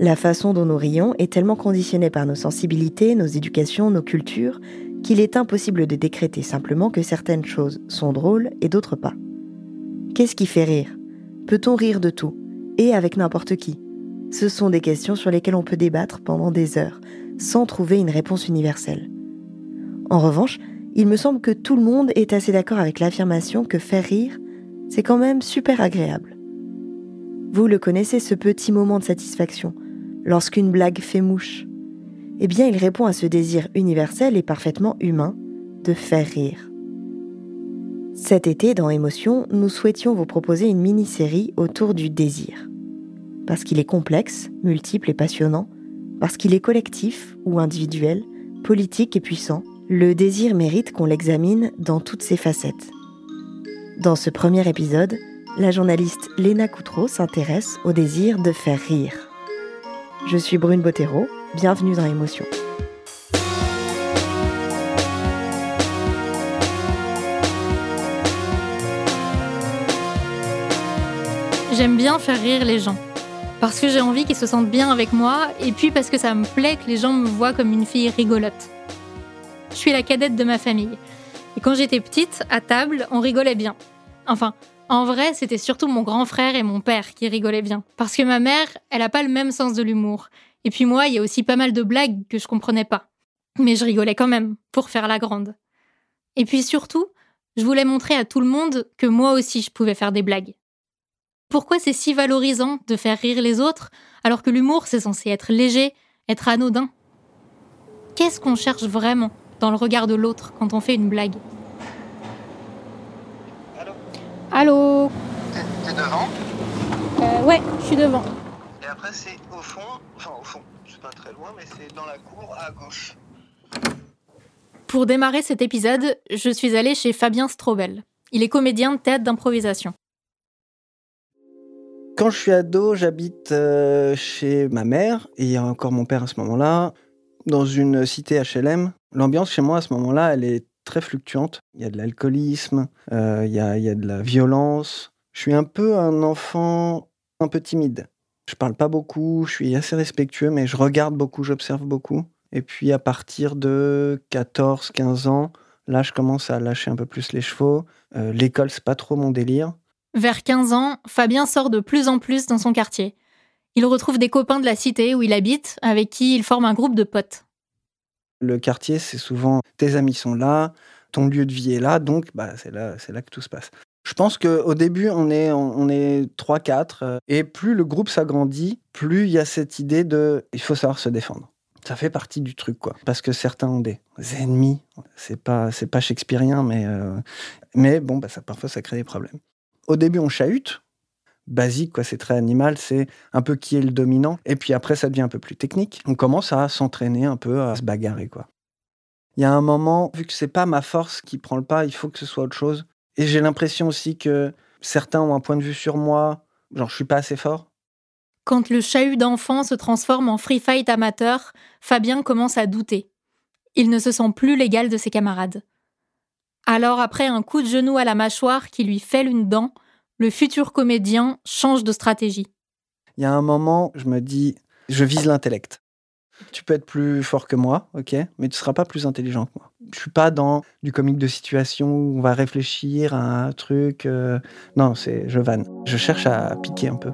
La façon dont nous rions est tellement conditionnée par nos sensibilités, nos éducations, nos cultures, qu'il est impossible de décréter simplement que certaines choses sont drôles et d'autres pas. Qu'est-ce qui fait rire? Peut-on rire de tout Et avec n'importe qui? Ce sont des questions sur lesquelles on peut débattre pendant des heures, sans trouver une réponse universelle. En revanche, il me semble que tout le monde est assez d'accord avec l'affirmation que faire rire, c'est quand même super agréable. Vous le connaissez, ce petit moment de satisfaction, lorsqu'une blague fait mouche Eh bien, il répond à ce désir universel et parfaitement humain de faire rire. Cet été, dans Émotion, nous souhaitions vous proposer une mini-série autour du désir. Parce qu'il est complexe, multiple et passionnant, parce qu'il est collectif ou individuel, politique et puissant, le désir mérite qu'on l'examine dans toutes ses facettes. Dans ce premier épisode, la journaliste Léna Coutreau s'intéresse au désir de faire rire. Je suis Brune Bottero, bienvenue dans Émotion. J'aime bien faire rire les gens. Parce que j'ai envie qu'ils se sentent bien avec moi, et puis parce que ça me plaît que les gens me voient comme une fille rigolote. Je suis la cadette de ma famille. Et quand j'étais petite, à table, on rigolait bien. Enfin, en vrai, c'était surtout mon grand frère et mon père qui rigolaient bien. Parce que ma mère, elle a pas le même sens de l'humour. Et puis moi, il y a aussi pas mal de blagues que je comprenais pas. Mais je rigolais quand même, pour faire la grande. Et puis surtout, je voulais montrer à tout le monde que moi aussi je pouvais faire des blagues. Pourquoi c'est si valorisant de faire rire les autres alors que l'humour c'est censé être léger, être anodin? Qu'est-ce qu'on cherche vraiment dans le regard de l'autre quand on fait une blague? Allô T'es devant? Euh, Ouais, je suis devant. Et après, c'est au fond, enfin au fond, c'est pas très loin, mais c'est dans la cour à gauche. Pour démarrer cet épisode, je suis allée chez Fabien Strobel. Il est comédien de théâtre d'improvisation. Quand je suis ado, j'habite euh, chez ma mère et encore mon père à ce moment-là, dans une cité HLM. L'ambiance chez moi à ce moment-là, elle est très fluctuante. Il y a de l'alcoolisme, euh, il, y a, de la violence. Je suis un peu un enfant un peu timide. Je parle pas beaucoup, je suis assez respectueux, mais je regarde beaucoup, j'observe beaucoup. Et puis à partir de 14-15 ans, là, je commence à lâcher un peu plus les chevaux. Euh, L'école, c'est pas trop mon délire. Vers 15 ans, Fabien sort de plus en plus dans son quartier. Il retrouve des copains de la cité où il habite, avec qui il forme un groupe de potes. Le quartier, c'est souvent tes amis sont là, ton lieu de vie est là, donc bah, c'est là, là que tout se passe. Je Je pense qu'au début, on est, on est 3-4, euh, et plus le groupe s'agrandit, plus il y a cette idée de il faut savoir se défendre. Ça fait partie du truc, quoi. Parce que certains ont des ennemis. C'est pas, c'est pas shakespearien, mais, euh, mais bon, bah, ça, parfois, ça crée des problèmes. Au début, on chahute. Basique, quoi. C'est très animal. C'est un peu qui est le dominant. Et puis après, ça devient un peu plus technique. On commence à s'entraîner un peu, à se bagarrer, quoi. Il y a un moment, vu que c'est pas ma force qui prend le pas, il faut que ce soit autre chose. Et j'ai l'impression aussi que certains ont un point de vue sur moi, genre je suis pas assez fort. Quand le chahut d'enfant se transforme en free fight amateur, Fabien commence à douter. Il ne se sent plus l'égal de ses camarades. Alors, après un coup de genou à la mâchoire qui lui fêle une dent, le futur comédien change de stratégie. Il y a un moment, je me dis, je vise l'intellect. Tu peux être plus fort que moi, ok, mais tu seras pas plus intelligent que moi. Je suis pas dans du comique de situation où on va réfléchir à un truc. euh, Non, c'est je vanne. Je cherche à piquer un peu.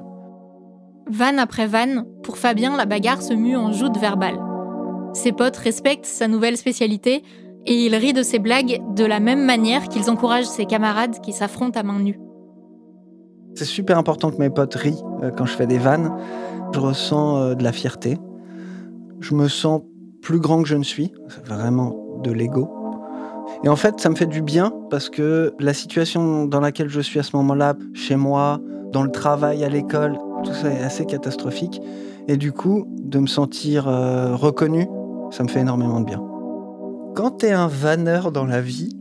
Vanne après vanne, pour Fabien, la bagarre se mue en joute verbale. Ses potes respectent sa nouvelle spécialité et il rit de ses blagues de la même manière qu'ils encouragent ses camarades qui s'affrontent à main nue. C'est super important que mes potes rient euh, quand je fais des vannes. Je ressens euh, de la fierté. Je me sens plus grand que je ne suis. C'est vraiment de l'ego. Et en fait, ça me fait du bien parce que la situation dans laquelle je suis à ce moment-là, chez moi, dans le travail, à l'école, tout ça est assez catastrophique. Et du coup, de me sentir euh, reconnu, ça me fait énormément de bien. Quand tu es un vanneur dans la vie,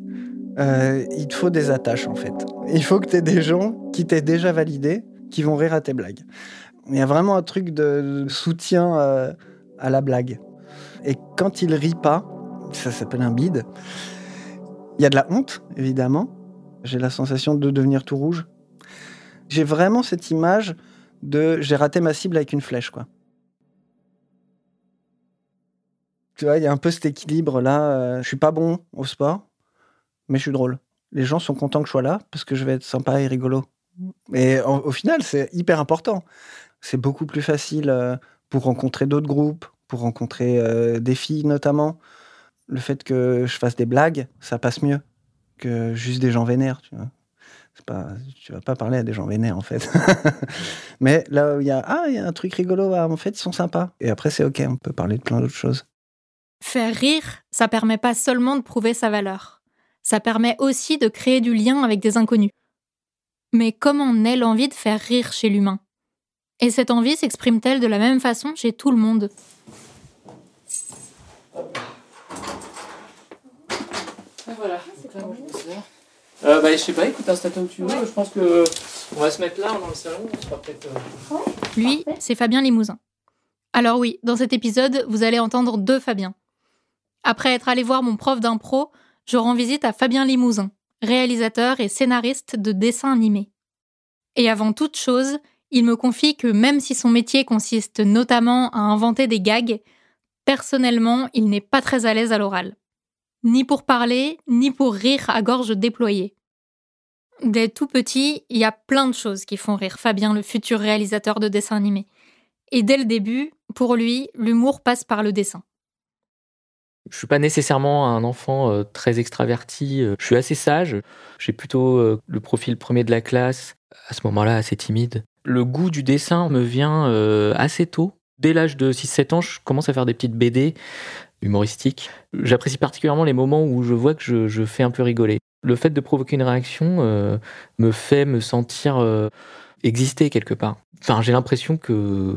euh, il te faut des attaches en fait. Il faut que tu aies des gens qui t'aient déjà validé, qui vont rire à tes blagues. Il y a vraiment un truc de soutien euh, à la blague. Et quand il rit pas, ça s'appelle un bide, il y a de la honte, évidemment. J'ai la sensation de devenir tout rouge. J'ai vraiment cette image de j'ai raté ma cible avec une flèche, quoi. Tu vois, il y a un peu cet équilibre là. euh, je suis pas bon au sport, mais je suis drôle. Les gens sont contents que je sois là parce que je vais être sympa et rigolo. Et au, final, c'est hyper important. C'est beaucoup plus facile euh, pour rencontrer d'autres groupes, pour rencontrer euh, des filles notamment. Le fait que je fasse des blagues, ça passe mieux que juste des gens vénères, tu vois. Pas, tu vas pas parler à des gens vénères en fait. Mais là où il y a ah il y a un truc rigolo, ah, en fait ils sont sympas. Et après c'est ok, on peut parler de plein d'autres choses. Faire rire, ça permet pas seulement de prouver sa valeur. Ça permet aussi de créer du lien avec des inconnus. Mais comment naît l'envie de faire rire chez l'humain Et cette envie s'exprime-t-elle de la même façon chez tout le monde? Voilà. Euh, bah, je sais pas, écoute, installe-toi où tu veux. Je pense que on va se mettre là, dans le salon. On sera peut-être. euh, Lui, c'est Fabien Limousin. Alors oui, dans cet épisode, vous allez entendre deux Fabiens. Après être allé voir mon prof d'impro, je rends visite à Fabien Limousin, réalisateur et scénariste de dessins animés. Et avant toute chose, il me confie que même si son métier consiste notamment à inventer des gags, personnellement, il n'est pas très à l'aise à l'oral. Ni pour parler, ni pour rire à gorge déployée. Dès tout petit, il y a plein de choses qui font rire Fabien, le futur réalisateur de dessins animés. Et dès le début, pour lui, l'humour passe par le dessin. Je suis pas nécessairement un enfant euh, très extraverti. euh, Je suis assez sage. J'ai plutôt euh, le profil premier de la classe. À ce moment-là, assez timide. Le goût du dessin me vient assez tôt. Dès l'âge de 6-7 ans, je commence à faire des petites BD humoristiques. J'apprécie particulièrement les moments où je vois que je, fais un peu rigoler. Le fait de provoquer une réaction me fait me sentir exister quelque part. Enfin, j'ai l'impression que,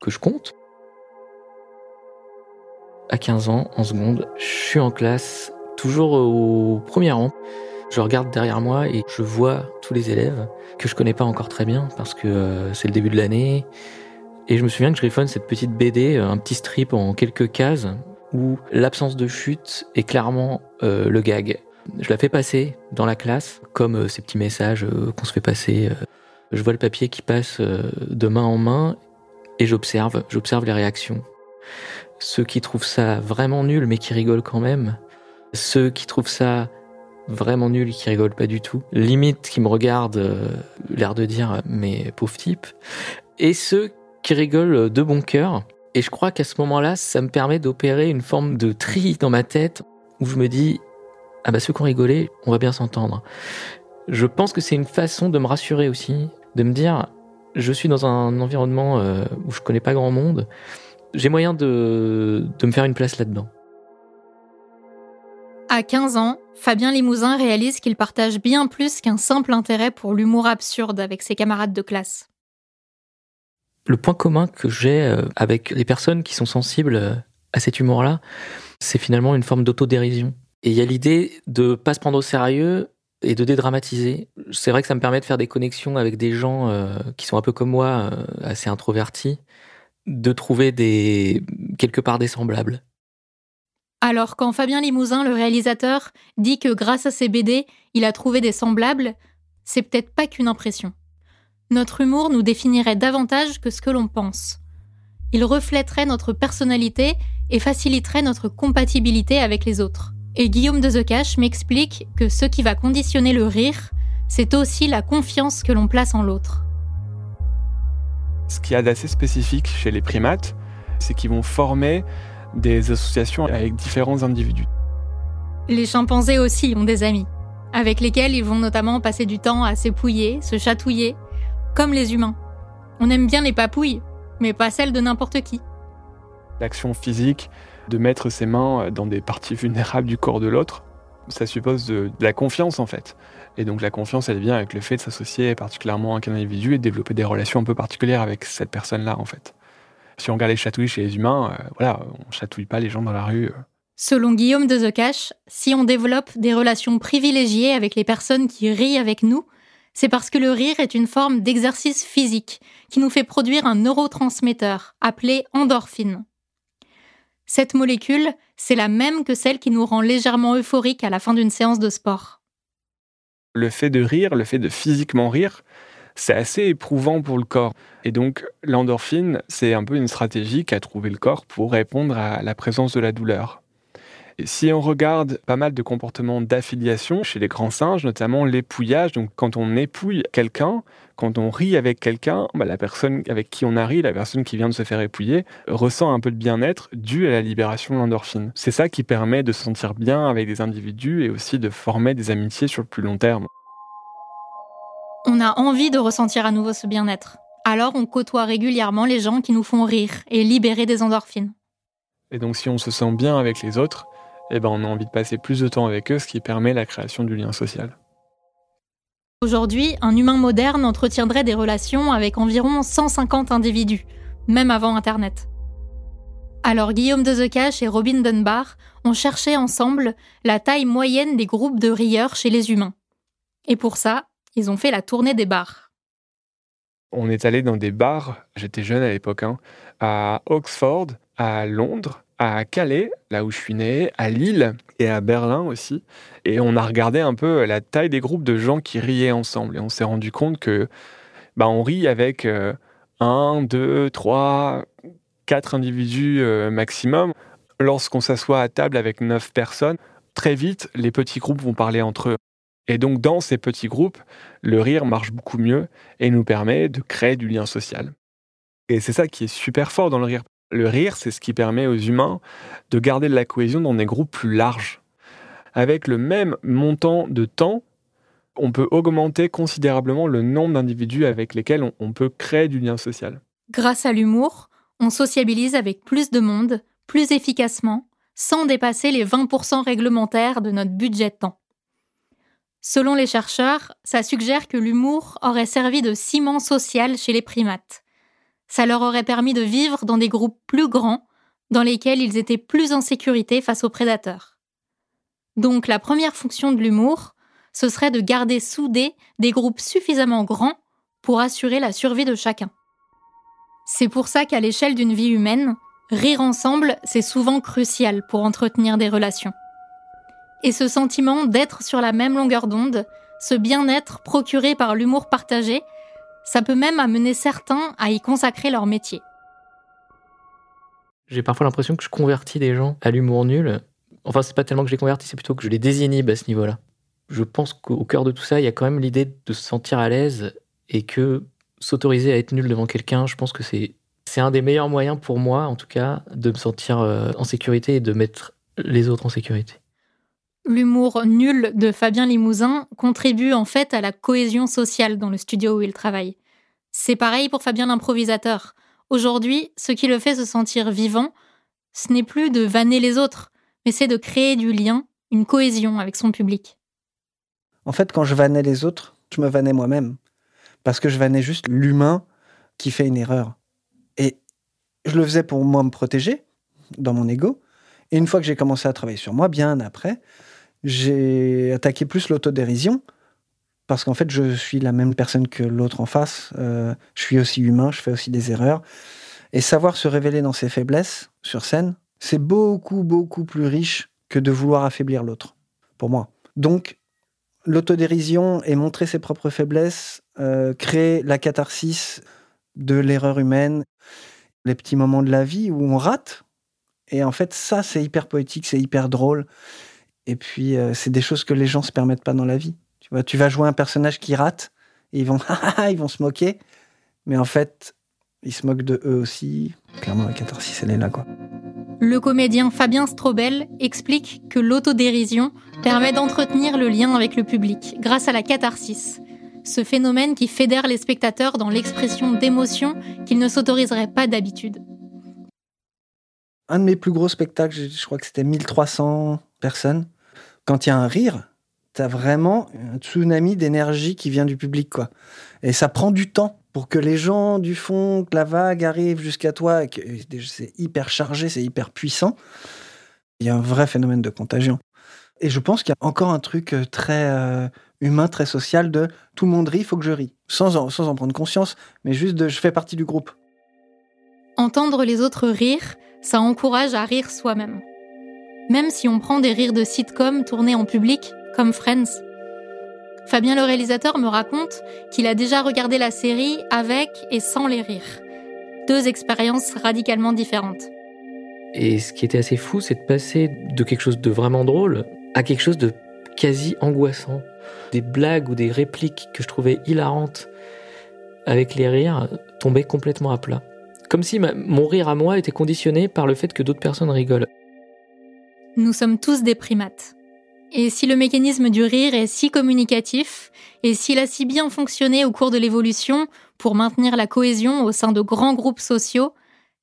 Que je compte. À 15 ans, en seconde, je suis en classe, toujours au premier rang. Je regarde derrière moi et je vois tous les élèves que je connais pas encore très bien parce que euh, c'est le début de l'année. Et je me souviens que je griffonne cette petite BD, euh, un petit strip en quelques cases, où l'absence de chute est clairement euh, le gag. Je la fais passer dans la classe, comme ces petits messages qu'on se fait passer. je vois le papier qui passe de main en main et j'observe, j'observe les réactions. Ceux qui trouvent ça vraiment nul mais qui rigolent quand même. Ceux qui trouvent ça vraiment nul qui rigolent pas du tout. Limite qui me regardent, l'air de dire mais pauvre type. Et ceux qui rigolent de bon cœur. Et je crois qu'à ce moment-là, ça me permet d'opérer une forme de tri dans ma tête où je me dis ah bah ceux qui ont rigolé, on va bien s'entendre. Je pense que c'est une façon de me rassurer aussi, de me dire je suis dans un environnement euh, où je connais pas grand monde, j'ai moyen de, de me faire une place là-dedans. À 15 ans, Fabien Limousin réalise qu'il partage bien plus qu'un simple intérêt pour l'humour absurde avec ses camarades de classe. Le point commun que j'ai euh, avec les personnes qui sont sensibles euh, à cet humour-là, c'est finalement une forme d'autodérision. Et il y a l'idée de pas se prendre au sérieux et de dédramatiser. C'est vrai que ça me permet de faire des connexions avec des gens euh, qui sont un peu comme moi, euh, assez introvertis, de trouver des quelque part des semblables. Alors quand Fabien Limousin, le réalisateur, dit que grâce à ses BD, il a trouvé des semblables, c'est peut-être pas qu'une impression. Notre humour nous définirait davantage que ce que l'on pense. Il reflèterait notre personnalité et faciliterait notre compatibilité avec les autres. Et Guillaume de The m'explique que ce qui va conditionner le rire, c'est aussi la confiance que l'on place en l'autre. Ce qu'il y a d'assez spécifique chez les primates, c'est qu'ils vont former des associations avec différents individus. Les chimpanzés aussi ont des amis, avec lesquels ils vont notamment passer du temps à s'épouiller, se chatouiller, comme les humains. On aime bien les papouilles, mais pas celles de n'importe qui. L'action physique, de mettre ses mains dans des parties vulnérables du corps de l'autre, ça suppose de, la confiance en fait. Et donc la confiance, elle vient avec le fait de s'associer particulièrement avec un individu et de développer des relations un peu particulières avec cette personne-là en fait. Si on regarde les chatouilles chez les humains, euh, voilà, on chatouille pas les gens dans la rue. Euh. Selon Guillaume de The si on développe des relations privilégiées avec les personnes qui rient avec nous, c'est parce que le rire est une forme d'exercice physique qui nous fait produire un neurotransmetteur appelé endorphine. Cette molécule, c'est la même que celle qui nous rend légèrement euphorique à la fin d'une séance de sport. Le fait de rire, le fait de physiquement rire, c'est assez éprouvant pour le corps. Et donc l'endorphine, c'est un peu une stratégie qu'a trouvé le corps pour répondre à la présence de la douleur. Si on regarde pas mal de comportements d'affiliation chez les grands singes, notamment l'épouillage, donc quand on épouille quelqu'un, quand on rit avec quelqu'un, bah, la personne avec qui on a ri, la personne qui vient de se faire épouiller, ressent un peu de bien-être dû à la libération de l'endorphine. C'est ça qui permet de se sentir bien avec des individus et aussi de former des amitiés sur le plus long terme. On a envie de ressentir à nouveau ce bien-être. Alors on côtoie régulièrement les gens qui nous font rire et libérer des endorphines. Et donc si on se sent bien avec les autres, eh ben, on a envie de passer plus de temps avec eux, ce qui permet la création du lien social. Aujourd'hui, un humain moderne entretiendrait des relations avec environ 150 individus, même avant Internet. Alors Guillaume de The et Robin Dunbar ont cherché ensemble la taille moyenne des groupes de rieurs chez les humains. Et pour ça, ils ont fait la tournée des bars. On est allé dans des bars, j'étais jeune à l'époque, hein, à Oxford, à Londres, à Calais, là où je suis né, à Lille et à Berlin aussi. Et on a regardé un peu la taille des groupes de gens qui riaient ensemble. Et on s'est rendu compte que bah, on rit avec euh, un, deux, trois, quatre individus euh, maximum. Lorsqu'on s'assoit à table avec neuf personnes, très vite, les petits groupes vont parler entre eux. Et donc, dans ces petits groupes, le rire marche beaucoup mieux et nous permet de créer du lien social. Et c'est ça qui est super fort dans le rire. Le rire, c'est ce qui permet aux humains de garder de la cohésion dans des groupes plus larges. Avec le même montant de temps, on peut augmenter considérablement le nombre d'individus avec lesquels on, peut créer du lien social. Grâce à l'humour, on sociabilise avec plus de monde, plus efficacement, sans dépasser les 20% réglementaires de notre budget de temps. Selon les chercheurs, ça suggère que l'humour aurait servi de ciment social chez les primates. Ça leur aurait permis de vivre dans des groupes plus grands, dans lesquels ils étaient plus en sécurité face aux prédateurs. Donc la première fonction de l'humour, ce serait de garder soudés des groupes suffisamment grands pour assurer la survie de chacun. C'est pour ça qu'à l'échelle d'une vie humaine, Rire ensemble, c'est souvent crucial pour entretenir des relations. Et ce sentiment d'être sur la même longueur d'onde, ce bien-être procuré par l'humour partagé, ça peut même amener certains à y consacrer leur métier. J'ai parfois l'impression que je convertis des gens à l'humour nul. Enfin, c'est pas tellement que je les convertis, c'est plutôt que je les désinhibe à ce niveau-là. Je pense qu'au cœur de tout ça, il y a quand même l'idée de se sentir à l'aise et que s'autoriser à être nul devant quelqu'un, je pense que c'est c'est un des meilleurs moyens pour moi, en tout cas, de me sentir euh, en sécurité et de mettre les autres en sécurité. L'humour nul de Fabien Limousin contribue en fait à la cohésion sociale dans le studio où il travaille. C'est pareil pour Fabien l'improvisateur. Aujourd'hui, ce qui le fait se sentir vivant, ce n'est plus de vanner les autres, mais c'est de créer du lien, une cohésion avec son public. En fait, quand je vannais les autres, je me vannais moi-même. Parce que je vannais juste l'humain qui fait une erreur. Et je le faisais pour moi me protéger, dans mon ego. Et une fois que j'ai commencé à travailler sur moi, bien après, j'ai attaqué plus l'autodérision parce qu'en fait, je suis la même personne que l'autre en face. Euh, je suis aussi humain, je fais aussi des erreurs. Et savoir se révéler dans ses faiblesses sur scène, c'est beaucoup, beaucoup plus riche que de vouloir affaiblir l'autre, pour moi. Donc, l'autodérision et montrer ses propres faiblesses, euh, la catharsis de l'erreur humaine, les petits moments de la vie où on rate. Et en fait, ça, c'est hyper poétique, c'est hyper drôle. Et puis, euh, c'est des choses que les gens se permettent pas dans la vie. Tu vois, tu vas jouer un personnage qui rate, et ils vont, ils vont se moquer. Mais en fait, ils se moquent de eux aussi. Clairement, la catharsis, elle est là, quoi. Le comédien Fabien Strobel explique que l'autodérision permet d'entretenir le lien avec le public grâce à la catharsis, ce phénomène qui fédère les spectateurs dans l'expression d'émotions qu'ils ne s'autoriseraient pas d'habitude. Un de mes plus gros spectacles, je crois que c'était 1300 personnes quand il y a un rire, tu as vraiment un tsunami d'énergie qui vient du public. quoi. Et ça prend du temps pour que les gens du fond, que la vague arrive jusqu'à toi. C'est hyper chargé, c'est hyper puissant. Il y a un vrai phénomène de contagion. Et je pense qu'il y a encore un truc euh, très euh, humain, très social de tout le monde rit, il faut que je rie. Sans en, sans en prendre conscience, mais juste de je fais partie du groupe. Entendre les autres rire, ça encourage à rire soi-même même si on prend des rires de sitcom tournés en public, comme Friends. Fabien le réalisateur me raconte qu'il a déjà regardé la série avec et sans les rires. Deux expériences radicalement différentes. Et ce qui était assez fou, c'est de passer de quelque chose de vraiment drôle à quelque chose de quasi angoissant. Des blagues ou des répliques que je trouvais hilarantes avec les rires tombaient complètement à plat. Comme si mon rire à moi était conditionné par le fait que d'autres personnes rigolent. Nous sommes tous des primates. Et si le mécanisme du rire est si communicatif, et s'il a si bien fonctionné au cours de l'évolution pour maintenir la cohésion au sein de grands groupes sociaux,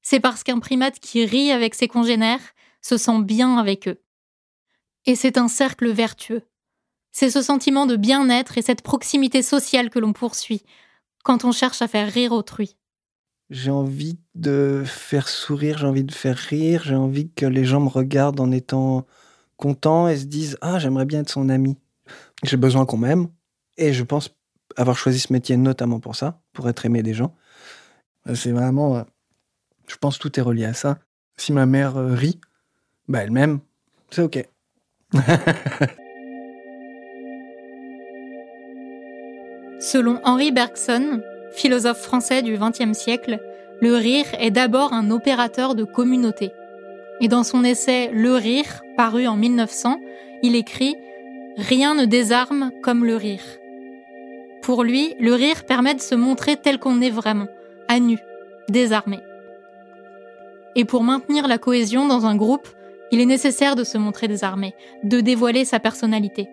c'est parce qu'un primate qui rit avec ses congénères se sent bien avec eux. Et c'est un cercle vertueux. C'est ce sentiment de bien-être et cette proximité sociale que l'on poursuit quand on cherche à faire rire autrui. J'ai envie de faire sourire, j'ai envie de faire rire, j'ai envie que les gens me regardent en étant contents et se disent Ah, j'aimerais bien être son ami. J'ai besoin qu'on m'aime. Et je pense avoir choisi ce métier notamment pour ça, pour être aimé des gens. C'est vraiment. Euh, je pense que tout est relié à ça. Si ma mère euh, rit, bah elle m'aime, c'est OK. Selon Henri Bergson, philosophe français du XXe siècle, le rire est d'abord un opérateur de communauté. Et dans son essai Le rire, paru en 1900, il écrit Rien ne désarme comme le rire. Pour lui, le rire permet de se montrer tel qu'on est vraiment, à nu, désarmé. Et pour maintenir la cohésion dans un groupe, il est nécessaire de se montrer désarmé, de dévoiler sa personnalité.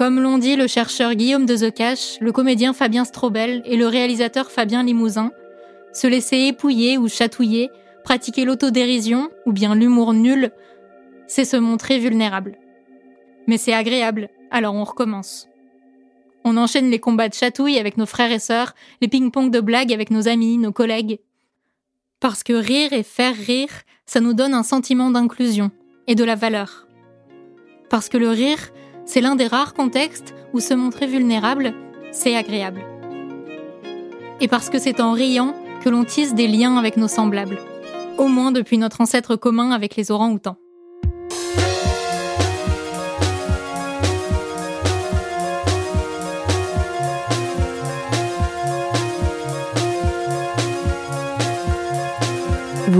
Comme l'ont dit le chercheur Guillaume de Zecache, le comédien Fabien Strobel et le réalisateur Fabien Limousin, se laisser épouiller ou chatouiller, pratiquer l'autodérision ou bien l'humour nul, c'est se montrer vulnérable. Mais c'est agréable, alors on recommence. On enchaîne les combats de chatouille avec nos frères et sœurs, les ping-pong de blagues avec nos amis, nos collègues. Parce que rire et faire rire, ça nous donne un sentiment d'inclusion et de la valeur. Parce que le rire, c'est l'un des rares contextes où se montrer vulnérable, c'est agréable. Et parce que c'est en riant que l'on tisse des liens avec nos semblables, au moins depuis notre ancêtre commun avec les orangs-outans.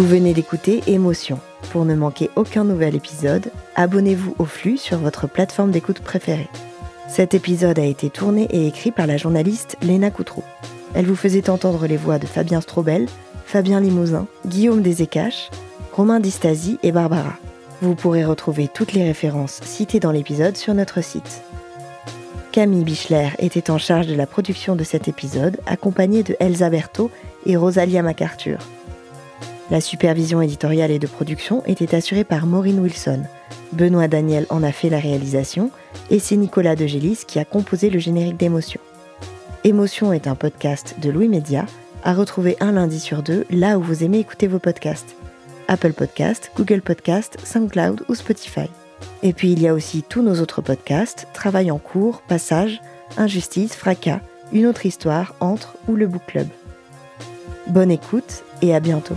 Vous venez d'écouter Émotion. Pour ne manquer aucun nouvel épisode, abonnez-vous au flux sur votre plateforme d'écoute préférée. Cet épisode a été tourné et écrit par la journaliste Léna Coutreau. Elle vous faisait entendre les voix de Fabien Strobel, Fabien Limousin, Guillaume Desécaches, Romain Distasi et Barbara. Vous pourrez retrouver toutes les références citées dans l'épisode sur notre site. Camille Bichler était en charge de la production de cet épisode, accompagnée de Elsa Berthaud et Rosalia MacArthur. La supervision éditoriale et de production était assurée par Maureen Wilson. Benoît Daniel en a fait la réalisation et c'est Nicolas de Gélis qui a composé le générique d'Émotion. Émotion est un podcast de Louis Média à retrouver un lundi sur deux là où vous aimez écouter vos podcasts. Apple Podcast, Google Podcast, SoundCloud ou Spotify. Et puis il y a aussi tous nos autres podcasts, Travail en cours, Passage, Injustice, Fracas, Une autre histoire, Entre ou le Book Club. Bonne écoute et à bientôt.